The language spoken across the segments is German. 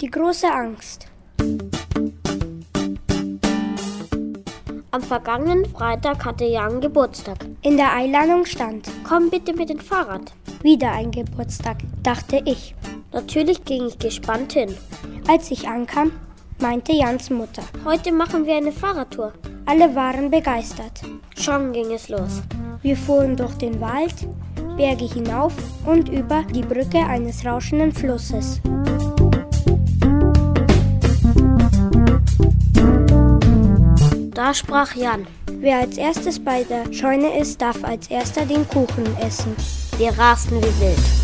Die große Angst. Am vergangenen Freitag hatte Jan Geburtstag. In der Einladung stand, Komm bitte mit dem Fahrrad. wieder ein Geburtstag, dachte ich. Natürlich ging ich gespannt hin. Als ich ankam, meinte Jans Mutter. Heute machen wir eine Fahrradtour. Alle waren begeistert. Schon ging es los. Wir fuhren durch den Wald, Berge hinauf und über die Brücke eines rauschenden Flusses. Da sprach Jan. Wer als erstes bei der Scheune ist, darf als erster den Kuchen essen. Wir rasten wie wild.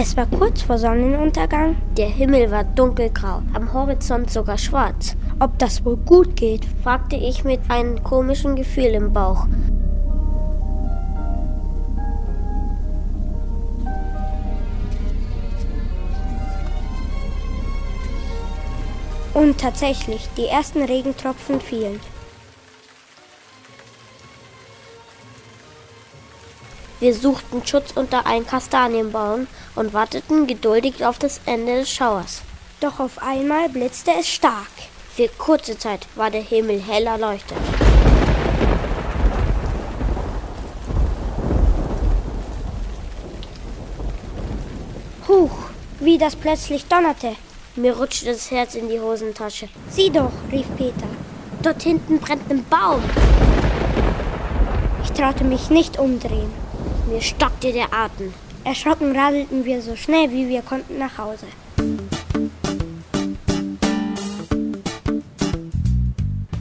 Es war kurz vor Sonnenuntergang. Der Himmel war dunkelgrau, am Horizont sogar schwarz. Ob das wohl gut geht? fragte ich mit einem komischen Gefühl im Bauch. Und tatsächlich, die ersten Regentropfen fielen. Wir suchten Schutz unter einen Kastanienbaum und warteten geduldig auf das Ende des Schauers. Doch auf einmal blitzte es stark. Für kurze Zeit war der Himmel hell erleuchtet. Huch, wie das plötzlich donnerte. Mir rutschte das Herz in die Hosentasche. Sieh doch, rief Peter. Dort hinten brennt ein Baum. Ich traute mich nicht umdrehen. Mir stockte der Atem. Erschrocken radelten wir so schnell wie wir konnten nach Hause.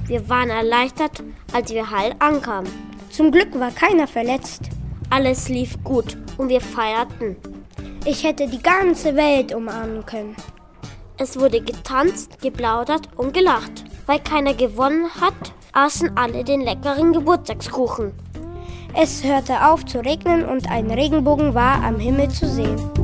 Wir waren erleichtert, als wir heil ankamen. Zum Glück war keiner verletzt. Alles lief gut und wir feierten. Ich hätte die ganze Welt umarmen können. Es wurde getanzt, geplaudert und gelacht. Weil keiner gewonnen hat, aßen alle den leckeren Geburtstagskuchen. Es hörte auf zu regnen und ein Regenbogen war am Himmel zu sehen.